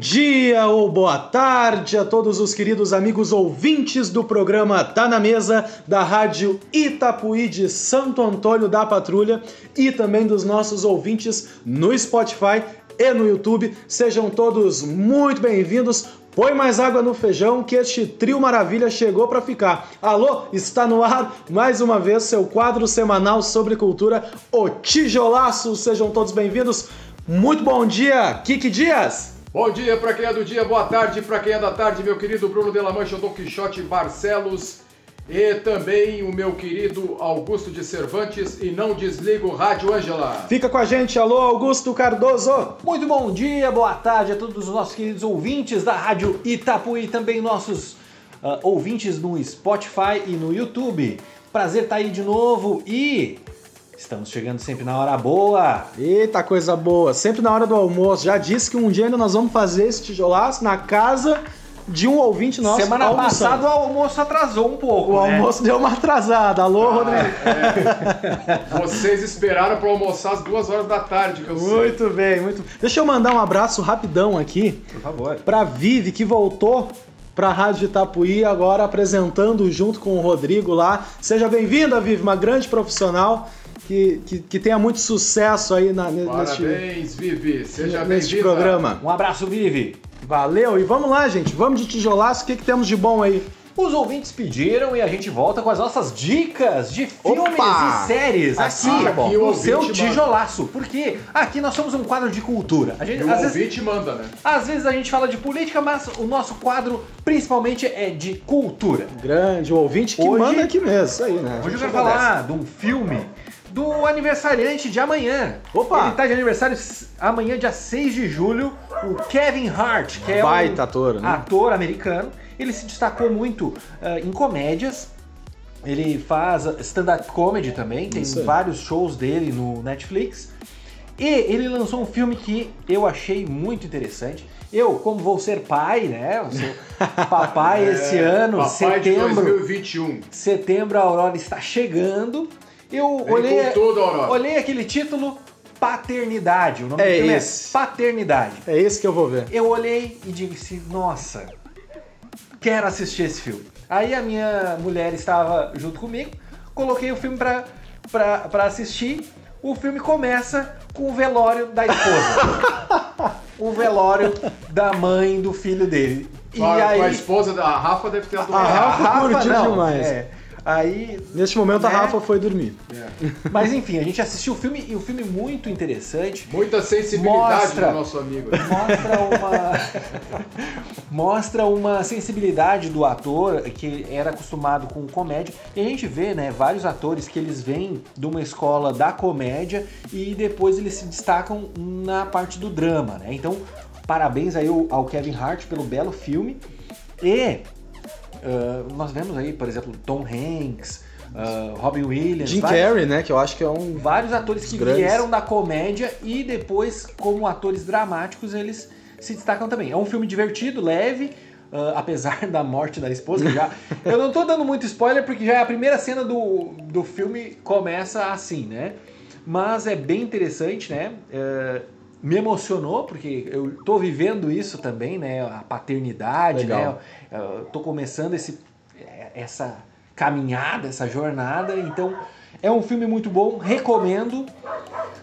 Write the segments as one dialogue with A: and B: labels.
A: Dia ou boa tarde a todos os queridos amigos ouvintes do programa Tá na Mesa da Rádio Itapuí de Santo Antônio da Patrulha e também dos nossos ouvintes no Spotify e no YouTube. Sejam todos muito bem-vindos. Põe mais água no feijão que este trio maravilha chegou para ficar. Alô, está no ar mais uma vez seu quadro semanal sobre cultura, o Tijolaço. Sejam todos bem-vindos. Muito bom dia, Kiki Dias.
B: Bom dia para quem é do dia, boa tarde para quem é da tarde, meu querido Bruno de la Mancha, Quixote Barcelos e também o meu querido Augusto de Cervantes e não desliga o Rádio Ângela.
A: Fica com a gente, alô Augusto Cardoso.
C: Muito bom dia, boa tarde a todos os nossos queridos ouvintes da Rádio Itapuí, também nossos uh, ouvintes no Spotify e no YouTube. Prazer estar aí de novo e Estamos chegando sempre na hora boa.
A: Eita, coisa boa. Sempre na hora do almoço. Já disse que um dia ainda nós vamos fazer esse tijolaço na casa de um ouvinte nosso.
C: Semana almoçando. passada o almoço atrasou um pouco.
A: O
C: né?
A: almoço deu uma atrasada. Alô, ah, Rodrigo.
B: É. Vocês esperaram para almoçar às duas horas da tarde, que eu
A: Muito sei. bem, muito Deixa eu mandar um abraço rapidão aqui.
C: Por favor.
A: Pra Vivi, que voltou para a Rádio Itapuí, agora apresentando junto com o Rodrigo lá. Seja bem-vinda, Vivi, uma grande profissional que, que, que tenha muito sucesso aí na,
B: Parabéns, neste, Vivi. Seja
A: neste programa.
C: Um abraço, Vivi.
A: Valeu. E vamos lá, gente. Vamos de tijolaço. O que, que temos de bom aí?
C: Os ouvintes pediram e a gente volta com as nossas dicas de filmes Opa! e séries aqui, aqui no seu tijolaço. Manda. Porque aqui nós somos um quadro de cultura.
B: A gente, e o ouvinte vezes, manda, né?
C: Às vezes a gente fala de política, mas o nosso quadro principalmente é de cultura.
A: Grande, o ouvinte que hoje, manda aqui mesmo. Isso aí, né?
C: Hoje eu quero falar de um filme do aniversariante de amanhã.
A: Opa!
C: Ele tá de aniversário amanhã, dia 6 de julho, o Kevin Hart, que é
A: Baita
C: um
A: ator, né?
C: ator americano. Ele se destacou muito uh, em comédias. Ele faz stand-up comedy também, tem vários shows dele no Netflix. E ele lançou um filme que eu achei muito interessante. Eu, como vou ser pai, né? Vou ser papai é, esse ano, papai setembro. De
B: 2021.
C: Setembro a Aurora está chegando. Eu Vem olhei, tudo, olhei aquele título Paternidade. O nome
A: é
C: do filme
A: esse.
C: é Paternidade.
A: É esse que eu vou ver.
C: Eu olhei e disse, nossa, quero assistir esse filme. Aí a minha mulher estava junto comigo, coloquei o filme pra, pra, pra assistir. O filme começa com o velório da esposa. o velório da mãe do filho dele.
B: E a, aí... a esposa da Rafa deve ter
A: adorado. A Rafa, a Rafa curtiu demais. É.
C: Aí.
A: Neste momento né? a Rafa foi dormir.
C: É. Mas enfim, a gente assistiu o filme e o filme é muito interessante.
B: Muita sensibilidade mostra, do nosso amigo.
C: Mostra uma. mostra uma sensibilidade do ator que era acostumado com comédia. E a gente vê, né, vários atores que eles vêm de uma escola da comédia e depois eles se destacam na parte do drama, né? Então, parabéns aí ao Kevin Hart pelo belo filme. E Uh, nós vemos aí, por exemplo, Tom Hanks, uh, Robin Williams.
A: Jim vários, Carrey, né? Que eu acho que é um.
C: Vários atores que grandes. vieram da comédia e depois, como atores dramáticos, eles se destacam também. É um filme divertido, leve. Uh, apesar da morte da esposa, já. eu não tô dando muito spoiler porque já é a primeira cena do, do filme começa assim, né? Mas é bem interessante, né? Uh, me emocionou, porque eu tô vivendo isso também, né? A paternidade, Legal. né? Eu tô começando esse, essa caminhada, essa jornada. Então, é um filme muito bom, recomendo.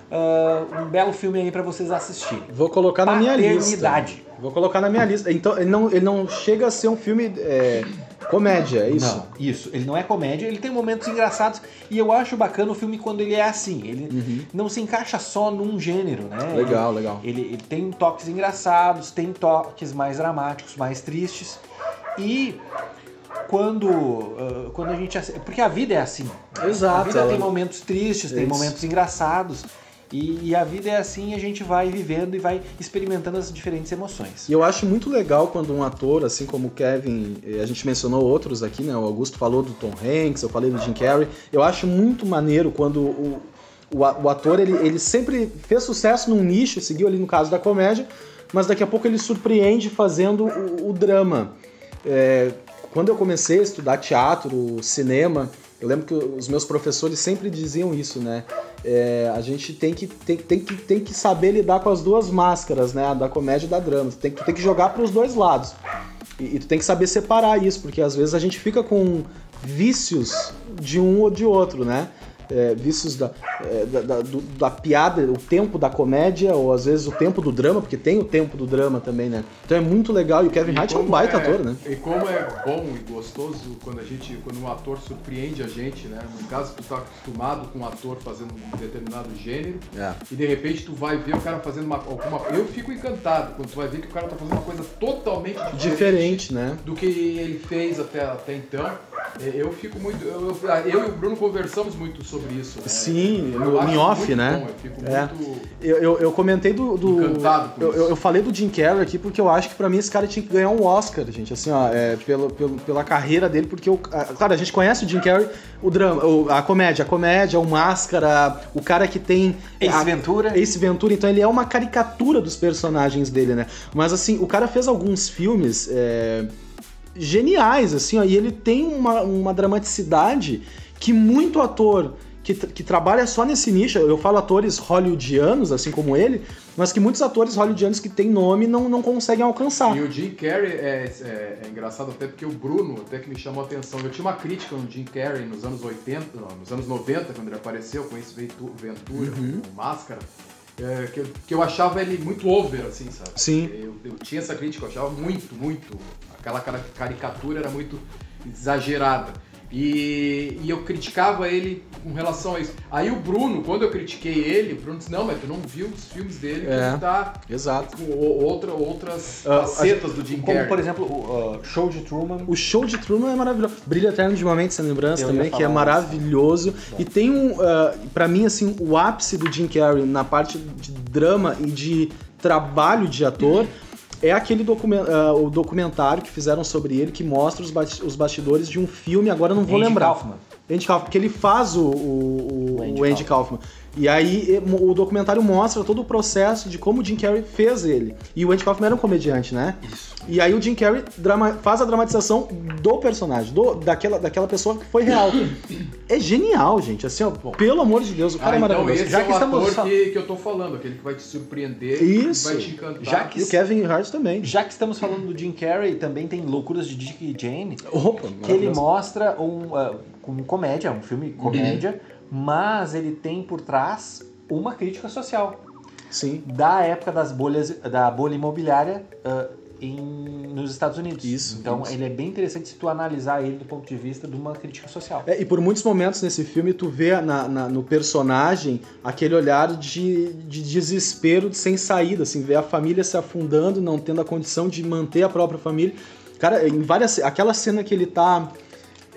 C: Uh, um belo filme aí para vocês assistirem.
A: Vou colocar na minha lista. Vou colocar na minha lista. Então, ele não, ele não chega a ser um filme é, comédia, é isso?
C: Não, isso. Ele não é comédia, ele tem momentos engraçados. E eu acho bacana o filme quando ele é assim. Ele uhum. não se encaixa só num gênero, né?
A: Legal,
C: ele,
A: legal.
C: Ele, ele tem toques engraçados, tem toques mais dramáticos, mais tristes. E quando, uh, quando a gente. Porque a vida é assim.
A: Exato.
C: A vida ela... tem momentos tristes, tem momentos engraçados. E, e, a vida é assim, a gente vai vivendo e vai experimentando as diferentes emoções.
A: E eu acho muito legal quando um ator, assim como o Kevin, a gente mencionou outros aqui, né? O Augusto falou do Tom Hanks, eu falei do Jim Carrey. Eu acho muito maneiro quando o, o, o ator, ele, ele sempre fez sucesso num nicho, seguiu ali no caso da comédia, mas daqui a pouco ele surpreende fazendo o, o drama. É, quando eu comecei a estudar teatro, cinema, Eu lembro que os meus professores sempre diziam isso, né? É, a gente tem que, tem, tem, que, tem que saber lidar com as duas máscaras, né? A da comédia e da drama. Tu tem, tu tem que jogar para os dois lados. E, e tu tem que saber separar isso, porque às vezes a gente fica com vícios de um ou de outro, né? É, vícios da, é, da, da, do, da, piada, o tempo da comédia, ou às vezes o tempo do drama, porque tem o tempo do drama também, né? Então é muito legal e o Kevin Hart é um baita
B: é,
A: ator, né?
B: E como é bom e gostoso quando a gente, quando um ator surpreende a gente, né? No caso, tu tá acostumado com um ator fazendo um determinado gênero
A: é.
B: e de repente tu vai ver o cara fazendo uma, alguma Eu fico encantado quando tu vai ver que o cara tá fazendo uma coisa totalmente diferente,
A: diferente né?
B: do que ele fez até, até então. É, eu fico muito. Eu, eu, e o Bruno conversamos muito sobre isso. Né?
A: Sim, no em off, né?
B: Bom, eu fico é. muito.
A: Eu, eu, eu, comentei do. do
B: Encantado
A: eu, eu, falei do Jim Carrey aqui porque eu acho que pra mim esse cara tinha que ganhar um Oscar, gente. Assim, ó, é, pelo, pelo, pela carreira dele, porque, eu, claro, a gente conhece o Jim Carrey, o drama, a comédia, a comédia, o Máscara, o cara que tem.
C: Ace a, Ventura.
A: Ace Ventura, então ele é uma caricatura dos personagens dele, né? Mas assim, o cara fez alguns filmes. É, geniais, assim, ó, e ele tem uma, uma dramaticidade que muito ator que, que trabalha só nesse nicho, eu falo atores hollywoodianos, assim como ele, mas que muitos atores hollywoodianos que têm nome não, não conseguem alcançar.
B: E o Jim Carrey é, é, é, engraçado até porque o Bruno até que me chamou a atenção. Eu tinha uma crítica no Jim Carrey nos anos 80, não, nos anos 90, quando ele apareceu com esse Ventura, uhum. com Máscara. É, que, eu, que eu achava ele muito over, assim, sabe?
A: Sim.
B: Eu, eu tinha essa crítica, eu achava muito, muito aquela caricatura era muito exagerada. E, e, eu criticava ele com relação a isso. Aí o Bruno, quando eu critiquei ele, o Bruno disse, não, mas tu não viu os filmes dele,
A: é,
B: ele tá
A: exato.
B: com outra, outras uh, facetas do Jim Carrey.
C: Como, por exemplo, o uh, Show de Truman.
A: O Show de Truman é maravilhoso. Brilho Eterno de uma Mente Sem Lembrança eu também, que é maravilhoso. E tem um, uh, pra mim, assim, o ápice do Jim Carrey na parte de drama e de trabalho de ator é aquele document, uh, o documentário que fizeram sobre ele que mostra os, os bastidores de um filme, agora não vou
C: Andy
A: lembrar.
C: Kaufman.
A: Andy Kaufman, porque ele faz o, o, o Andy, o Andy Kaufman. Kaufman. E aí o documentário mostra todo o processo de como o Jim Carrey fez ele. E o Andy Kaufman era um comediante, né?
C: Isso.
A: E aí o Jim Carrey drama, faz a dramatização do personagem, do, daquela, daquela pessoa que foi real. é genial, gente. Assim, ó, pelo amor de Deus, o cara
B: ah,
A: é maravilhoso.
B: Então esse Já é que o estamos ator que, que eu tô falando, aquele que vai te surpreender,
A: Isso.
B: que vai te encantar.
A: Já que, e o Kevin Hart também.
C: Já que estamos falando do Jim Carrey, também tem Loucuras de Dick e Jane,
A: Opa,
C: que ele mostra um, uh, um comédia, um filme comédia, uhum. Mas ele tem por trás uma crítica social.
A: Sim.
C: Da época das bolhas, da bolha imobiliária uh, em, nos Estados Unidos.
A: Isso.
C: Então
A: isso.
C: ele é bem interessante se tu analisar ele do ponto de vista de uma crítica social.
A: É, e por muitos momentos nesse filme tu vê na, na, no personagem aquele olhar de, de desespero de sem saída, assim, ver a família se afundando, não tendo a condição de manter a própria família. Cara, em várias. Aquela cena que ele tá.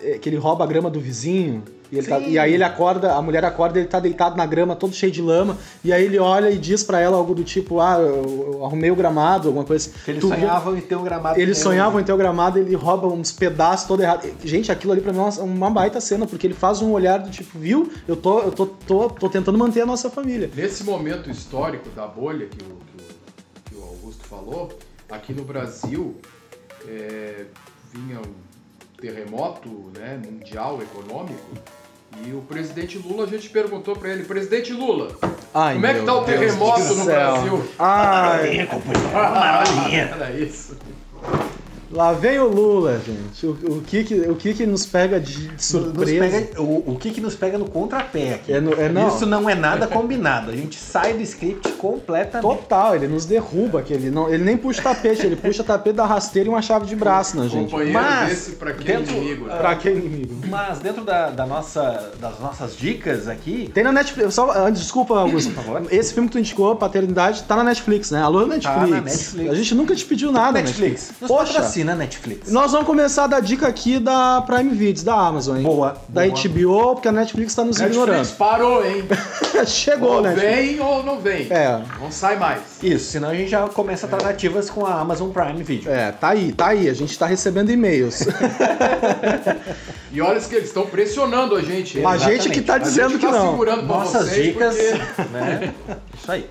A: É, que ele rouba a grama do vizinho. E, tá, e, aí ele acorda, a mulher acorda, ele tá deitado na grama, todo cheio de lama, e aí ele olha e diz para ela algo do tipo, ah, eu, eu arrumei o gramado, alguma coisa assim.
C: Eles sonhavam em ter um gramado.
A: Eles sonhavam em ter o um gramado, ele rouba uns pedaços todo errado. Gente, aquilo ali pra mim é uma, uma, baita cena, porque ele faz um olhar do tipo, viu? Eu tô, eu tô, tô, tô tentando manter a nossa família.
B: Nesse momento histórico da bolha que o, que o, que o Augusto falou, aqui no Brasil é, vinha um terremoto né, mundial econômico e o presidente Lula, a gente perguntou para ele, presidente Lula,
A: Ai,
B: como é que tá o terremoto no Brasil?
A: Ai,
C: Maravilha.
B: Era isso.
A: Lá vem o Lula, gente. O, o, que, que, o que que nos pega de surpresa?
C: Pega, o, o que que nos pega no contrapé aqui?
A: É no, é, não.
C: Isso não é nada combinado. A gente sai do script completamente.
A: Total, ele nos derruba. Que ele, não, ele nem puxa tapete, ele puxa tapete da rasteira e uma chave de braço na gente.
B: Companheiro
C: Mas,
B: desse pra quem
C: dentro,
B: inimigo. Né?
A: Pra quem inimigo.
C: Mas dentro da, da nossa, das nossas dicas aqui...
A: Tem na Netflix. Só, antes, desculpa, Augusto.
C: Por favor.
A: Esse filme que tu indicou, Paternidade, tá na Netflix, né? Alô, Netflix.
C: Tá na Netflix.
A: A gente nunca te pediu nada,
C: Netflix.
A: Netflix. Poxa.
C: patrocina Netflix.
A: Nós vamos começar a dar dica aqui da Prime Videos, da Amazon, hein?
C: Boa.
A: Da
C: boa.
A: HBO, porque a Netflix tá nos
B: Netflix
A: ignorando.
B: parou, hein?
A: Chegou,
B: ou
A: né?
B: vem ou não vem.
A: É.
B: Não sai mais.
C: Isso, senão a gente já começa tratativas com a Amazon Prime Video.
A: É, tá aí, tá aí. A gente tá recebendo e-mails.
B: E olha que eles estão pressionando a gente.
A: a gente que tá
B: A
A: dizendo
B: gente
A: que
B: tá
A: não.
B: segurando
C: Nossas
B: vocês
C: dicas,
B: porque-
C: né? Isso aí.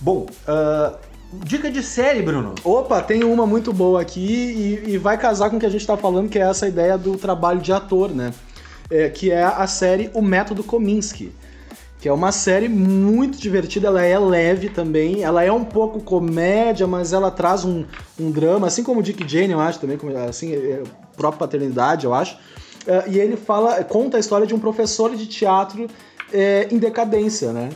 C: Bom, ah, dica de série, Bruno.
A: Opa, tem uma muito boa aqui e, e vai casar com o que a gente tá falando, que é essa ideia do trabalho de ator, né? é, que é a série O Método Kominsky. Que é uma série muito divertida, ela é leve também, ela é um pouco comédia, mas ela traz um, um drama, assim como o Dick Jane, eu acho, também, assim, é, própria paternidade, eu acho. É, e ele fala, conta a história de um professor de teatro é, em decadência, né?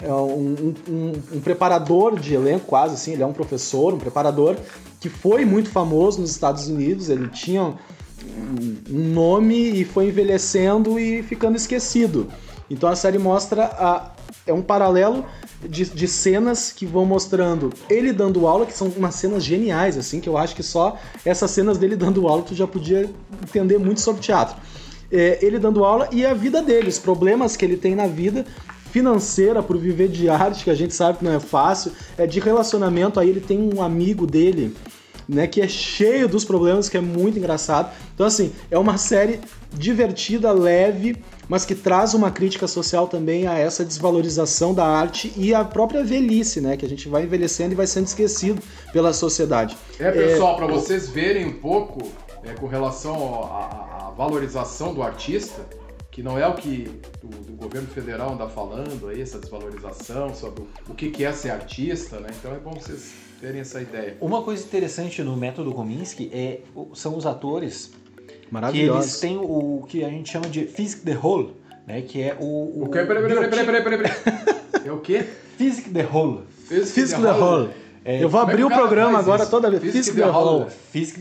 A: É um, um, um, preparador de elenco, quase assim, ele é um professor, um preparador que foi muito famoso nos Estados Unidos, ele tinha um, nome e foi envelhecendo e ficando esquecido. Então a série mostra a, é um paralelo de, de, cenas que vão mostrando ele dando aula, que são umas cenas geniais, assim, que eu acho que só essas cenas dele dando aula tu já podia entender muito sobre teatro. É, ele dando aula e a vida dele, os problemas que ele tem na vida financeira por viver de arte, que a gente sabe que não é fácil, é de relacionamento, aí ele tem um amigo dele né, que é cheio dos problemas, que é muito engraçado. Então, assim, é uma série divertida, leve, mas que traz uma crítica social também a essa desvalorização da arte e a própria velhice, né, que a gente vai envelhecendo e vai sendo esquecido pela sociedade.
B: É, pessoal, é... para vocês verem um pouco é, com relação à valorização do artista, que não é o que o, governo federal anda falando aí, essa desvalorização sobre o, o que, que é ser artista, né? Então é bom vocês terem essa ideia.
C: Uma coisa interessante no método Kominsky é, são os atores que eles têm o que a gente chama de Physique the Whole, né? Que é o. O,
B: o que? Peraí, peraí, peraí, peraí, peraí, peraí. É o quê?
C: Physique the Whole.
A: Physique. É, eu vou abrir é o programa agora toda vez.
C: Physique the Whole. Physique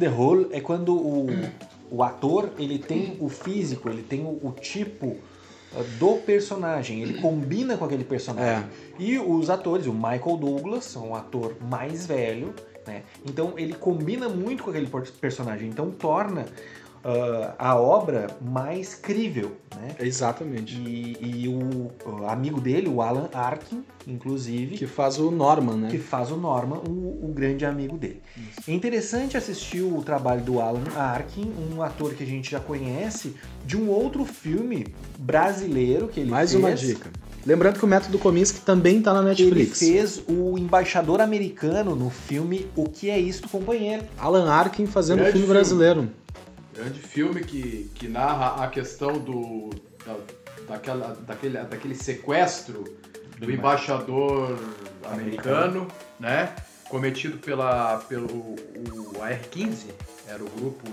C: é quando o, o ator ele tem o físico, ele tem o, o tipo ah, do personagem, ele combina com aquele personagem. É. E os atores, o Michael Douglas, um ator mais velho, né? Então ele combina muito com aquele personagem, então torna uh, a obra mais crível, né?
A: Exatamente.
C: E, e o, o, amigo dele, o Alan Arkin, inclusive...
A: Que faz o Norman, né?
C: Que faz o Norman, o, o grande amigo dele. Isso. É interessante assistir o trabalho do Alan Arkin, um ator que a gente já conhece, de um outro filme brasileiro que ele
A: Mais
C: fez.
A: Mais uma dica. Lembrando que o Método Kominsky também está na Netflix.
C: Ele fez o embaixador americano no filme O Que É Isto, Companheiro.
A: Alan Arkin fazendo o filme, filme brasileiro.
B: Grande filme que, que narra a questão do, da, daquela, daquele, daquele sequestro do, do embaixador americano, americano, né? Cometido pela, pelo o AR-15, era o grupo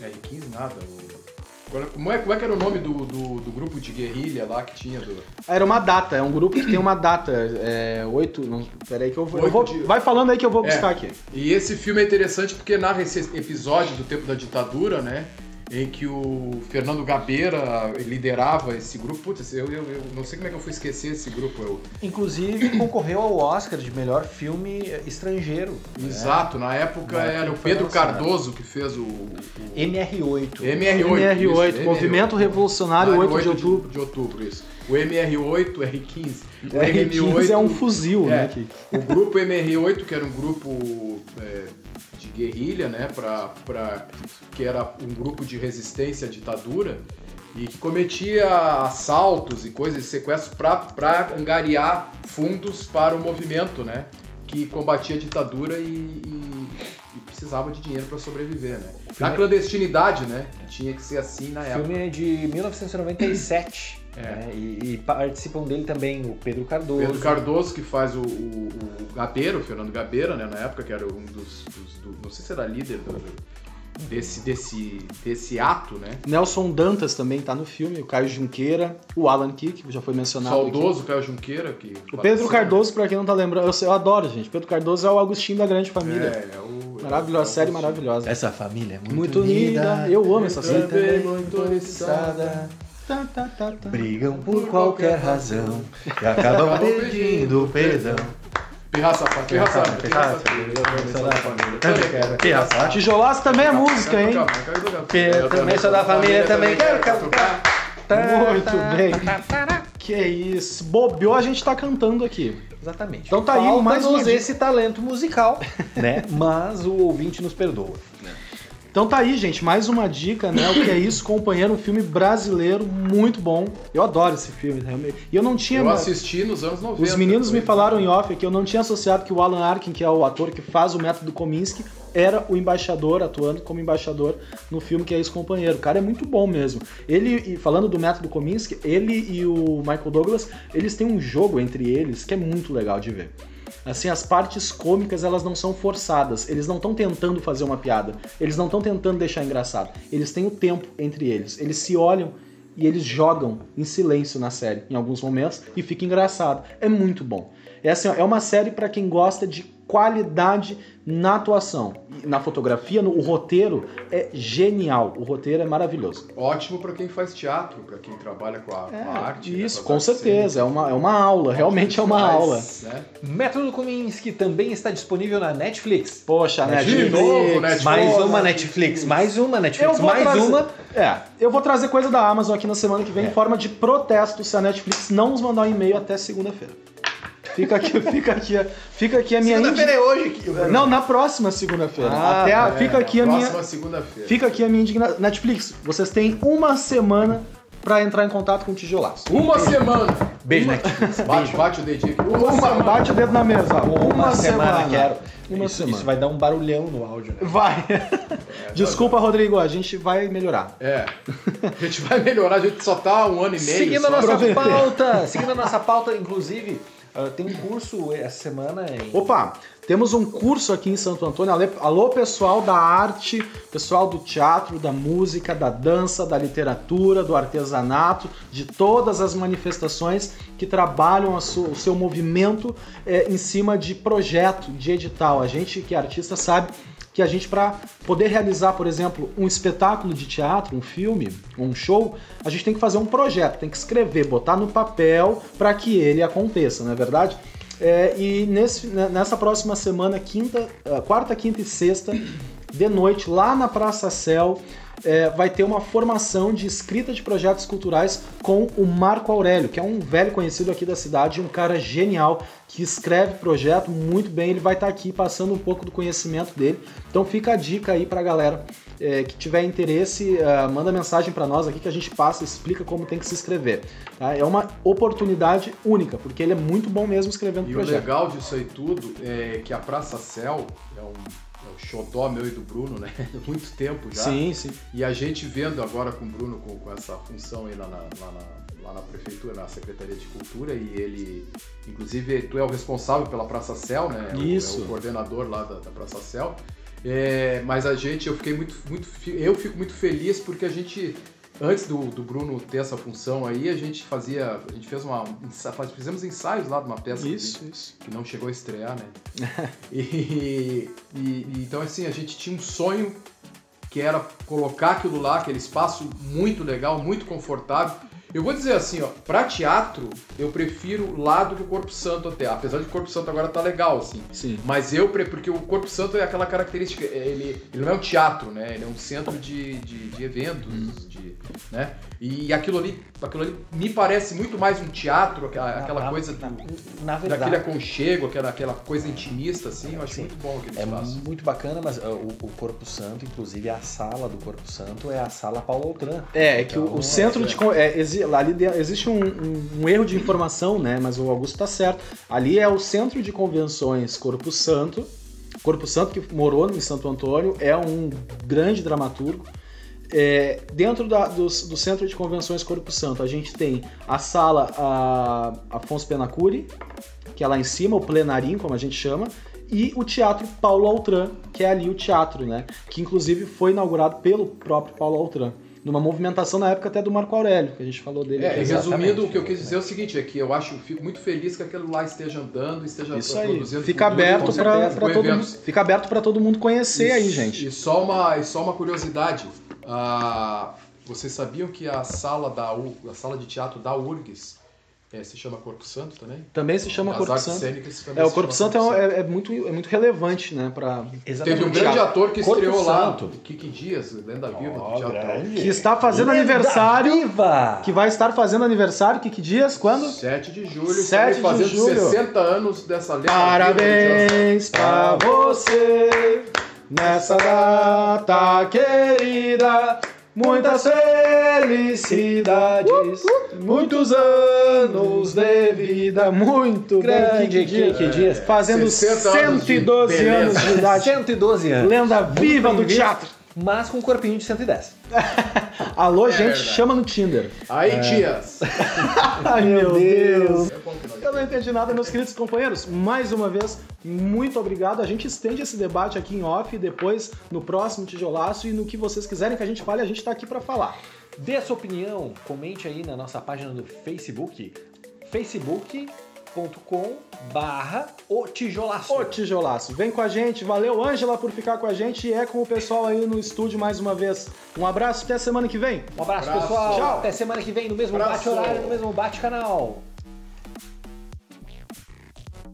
B: R15 nada, o como é, como é que era o nome do, do, do, grupo de guerrilha lá que tinha? Do...
A: Era uma data, é um grupo que tem uma data. É, oito. Não, peraí que eu vou. Eu vou de... Vai falando aí que eu vou é, buscar aqui.
B: E esse filme é interessante porque narra esse episódio do tempo da ditadura, né? Em que o Fernando Gabeira liderava esse grupo. Putz, eu, eu, eu, não sei como é que eu fui esquecer esse grupo. Eu...
C: Inclusive concorreu ao Oscar de melhor filme estrangeiro.
B: Né? Exato, né? na época era o Pedro Cardoso que fez o, o...
C: MR8.
A: MR8. MR8, isso, Movimento MR8. Revolucionário ah, 8, 8 de outubro.
B: De, outubro, isso. O MR8, R15.
A: O R15 é um fuzil, é, né?
B: O grupo MR8, que era um grupo é, guerrilha, né, pra, pra, que era um grupo de resistência à ditadura e que cometia assaltos e coisas de sequestro para angariar fundos para o movimento, né, que combatia a ditadura e, e, e precisava de dinheiro para sobreviver, né. Na clandestinidade, né, tinha que ser assim na época.
C: O filme é de 1997. É. Né? E, e, participam dele também o Pedro Cardoso.
B: Pedro Cardoso, que faz o, o, o Gabeira, o Fernando Gabeira, né? Na época, que era um dos. dos do, não sei se era líder do, desse, desse, desse ato, né?
A: Nelson Dantas também tá no filme, o Caio Junqueira, o Alan Key, que já foi mencionado.
B: Saudoso
A: aqui.
B: Caio Junqueira. Que
A: o Pedro Cardoso, pra quem não tá lembrando, eu, eu, adoro, gente. Pedro Cardoso é o Agostinho da Grande Família. É, é o. Maravilhosa, é série maravilhosa.
C: Essa família é muito,
A: muito unida. unida. Eu amo essa série.
C: Também muito oriçada. Brigam por qualquer razão e acabam pedindo perdão.
B: Pirraça, pirraça, pirraça,
A: pirraça. Tijolaço também é música, hein?
C: Eu também sou da família, também quero cantar.
A: Muito bem. Que isso. Bobeou, a gente tá cantando aqui.
C: Exatamente.
A: Então tá aí mais
C: esse talento musical, né? Mas o ouvinte nos perdoa.
A: Então tá aí, gente, mais uma dica, né? O que é isso, companheiro, um filme brasileiro muito bom. Eu adoro esse filme, realmente. E eu não tinha.
B: Eu assisti nos anos 90.
A: Os meninos me
B: foi-
A: falaram em off que eu não tinha associado que o Alan Arkin, que é o ator que faz o método Kominsky, era o embaixador, atuando como embaixador no filme que é esse companheiro. O cara é muito bom mesmo. Ele, e falando do método Kominsky, ele e o Michael Douglas, eles têm um jogo entre eles que é muito legal de ver. Assim, as partes cômicas, elas não são forçadas. Eles não estão tentando fazer uma piada. Eles não estão tentando deixar engraçado. Eles têm o tempo entre eles. Eles se olham e eles jogam em silêncio na série em alguns momentos e fica engraçado. É muito bom. É, assim, ó, é uma série para quem gosta de qualidade na atuação, na fotografia, no o roteiro é genial. O roteiro é maravilhoso.
B: Ótimo pra quem faz teatro, pra quem trabalha com a, com a arte. né,
A: isso,
B: com
A: com certeza. É uma, é uma aula, realmente é uma aula.
B: Mas, né?
C: Método Kominsky também está disponível na Netflix.
A: Poxa, né?
B: De novo, Netflix.
C: Mais uma
B: Netflix.
C: Netflix, mais uma Netflix,
A: Eu vou
C: mais
A: trazer-
C: uma.
A: É, eu vou trazer coisa da Amazon aqui na semana que vem
C: É.
A: em forma de protesto se a Netflix não nos mandar um e-mail até segunda-feira. Fica aqui, fica aqui, fica aqui a minha
C: Segunda-feira é hoje. que-
A: Não, na próxima segunda-feira.
C: Ah,
A: Até a-
C: é,
A: fica aqui a minha
B: Próxima segunda-feira.
A: fica aqui a minha indignação. Netflix, vocês têm uma semana pra entrar em contato com o tijolaço.
B: Uma semana.
C: Beijo,
B: Uma-
C: Netflix.
B: Bate,
C: Beijo.
B: bate o dedinho aqui. Uma,
A: Uma,
B: semana.
A: bate o dedo na mesa. ó. Uma, semana,
C: quero.
A: Uma
C: isso,
A: semana.
C: isso vai dar um barulhão no áudio. né?
A: Vai. Desculpa, Rodrigo, a gente vai melhorar.
B: É. A gente vai melhorar, a gente só tá um ano e meio.
C: Seguindo a nossa pauta, seguindo a nossa pauta, inclusive, ah, tem um curso essa semana em...
A: Opa, temos um curso aqui em Santo Antônio. Alô, pessoal da arte, pessoal do teatro, da música, da dança, da literatura, do artesanato, de todas as manifestações que trabalham a su- o seu movimento é, em cima de projeto, de edital. A gente que é artista sabe que a gente, para poder realizar, por exemplo, um espetáculo de teatro, um filme, um show, a gente tem que fazer um projeto, tem que escrever, botar no papel para que ele aconteça, não é verdade? É, e nesse- né, nessa próxima semana, quinta, ah, quarta, quinta e sexta, de noite, lá na Praça Céu, é, vai ter uma formação de escrita de projetos culturais com o Marco Aurélio, que é um velho conhecido aqui da cidade, um cara genial que escreve projeto muito bem. Ele vai estar aqui passando um pouco do conhecimento dele. Então fica a dica aí pra galera é, que tiver interesse, ah, manda mensagem pra nós aqui que a gente passa e explica como tem que se inscrever. tá? É uma oportunidade única, porque ele é muito bom mesmo escrevendo
B: E o
A: projeto.
B: legal disso aí tudo é que a Praça Céu é um, é um xodó meu e do Bruno, né? Há muito tempo já.
A: Sim, sim.
B: E a gente vendo agora com o Bruno, com, com essa função aí lá na, lá, na, lá na Prefeitura, na Secretaria de Cultura, e ele, inclusive, tu é o responsável pela Praça Céu, né? É o-
A: Isso.
B: É o coordenador lá da, da Praça Céu. É, mas a gente, eu fiquei muito, muito, eu fico muito feliz porque a gente, antes do, do Bruno ter essa função aí, a gente fazia, a gente fez uma, fizemos ensaios lá de uma peça que-
A: Isso, isso.
B: que não chegou a estrear, né? e- e- então, assim, a gente tinha um sonho que era colocar aquilo lá, aquele espaço muito legal, muito confortável. Eu vou dizer assim, ó, pra teatro, eu prefiro lá do que o Corpo Santo até. Apesar de que o Corpo Santo agora tá legal, assim.
A: Sim.
B: Mas eu, porque o Corpo Santo é aquela característica, ele, ele não é um teatro, né? Ele é um centro de, de, de eventos, de, né? E aquilo ali, aquilo ali me parece muito mais um teatro, aquela, aquela
C: Na-
B: coisa
C: na,
B: do,
C: na
B: daquele
C: verdade,
B: aconchego, aquela, aquela coisa intimista, assim, eu acho
C: Sim.
B: muito bom aquele
C: é
B: espaço.
C: muito bacana, mas ah, o, o Corpo Santo, inclusive a sala do Corpo Santo é a sala Paulo Outram.
A: É, é que o,
C: Então,
A: o centro
B: é.
A: de. É, exi- ali existe um, um- um erro de informação, né? Mas o Augusto tá certo. Ali é o centro de convenções Corpo Santo. Corpo Santo, que morou em Santo Antônio, é um grande dramaturgo. É, dentro da- dos- do centro de convenções Corpo Santo, a gente tem a sala a, Afonso Penacuri, que é lá em cima, o plenarim, como a gente chama, e o Teatro Paulo Altran, que é ali o teatro, né? Que inclusive foi inaugurado pelo próprio Paulo Altran. Numa movimentação na época até do Marco Aurélio, que a gente falou dele.
B: É, e resumindo, o que eu quis dizer é o seguinte, é que eu acho, fico muito feliz que aquilo lá esteja andando, esteja
A: Isso aí.
B: produzindo
A: Fica
B: cultura,
A: aberto para todo mundo. Fica aberto para todo mundo conhecer aí,
B: E-
A: gente.
B: E só uma, e só uma curiosidade, ah, vocês sabiam que a sala da a sala de teatro da URGS eh, se chama Corpo Santo também?
A: Também se chama
B: As
A: Corpo
B: artes
A: Santo. É, o Corpo Santo é,
B: Corpo
A: é- é muito, é muito relevante, né? Pra,
B: Teve um grande ator que
C: Corpo
B: estreou lá,
C: Santo.
B: o Kiki Dias, lenda viva teatro.
C: grande.
A: que está fazendo
C: Lenda
A: aniversário.
C: Viva!
A: Que vai estar fazendo aniversário, que, que dias? Quando?
B: 7 de julho,
A: 7
B: 7
A: de
B: fazendo
A: julho.
B: 60 anos dessa lenda.
A: Parabéns pra você nessa data querida. Muitas felicidades, muitos anos de vida, muito
C: Grande, que dias.
A: Fazendo
B: 60 anos de
A: 112 anos de idade.
C: 112 anos.
A: Lenda viva do teatro.
C: Mas com um corpinho de 110.
A: Alô, gente,
B: verdade.
A: chama no Tinder.
B: Aí, tias.
A: Ai, meu Deus.
B: É
A: não entendi nada, meus queridos companheiros. Mais uma vez, muito obrigado. A gente estende esse debate aqui em off, depois no próximo tijolaço e no que vocês quiserem que a gente fale, a gente tá aqui pra falar.
C: Dê a sua opinião, comente aí na nossa página do Facebook, facebook.com barra o tijolaço.
A: Ô tijolaço, vem com a gente. Valeu, Ângela, por ficar com a gente e é com o pessoal aí no estúdio mais uma vez. Um abraço, até semana que vem.
C: Um abraço,
B: Abraço.
C: pessoal.
A: Tchau.
C: Até semana que vem no mesmo
B: Abraço.
C: bate-horário, no mesmo bate-canal.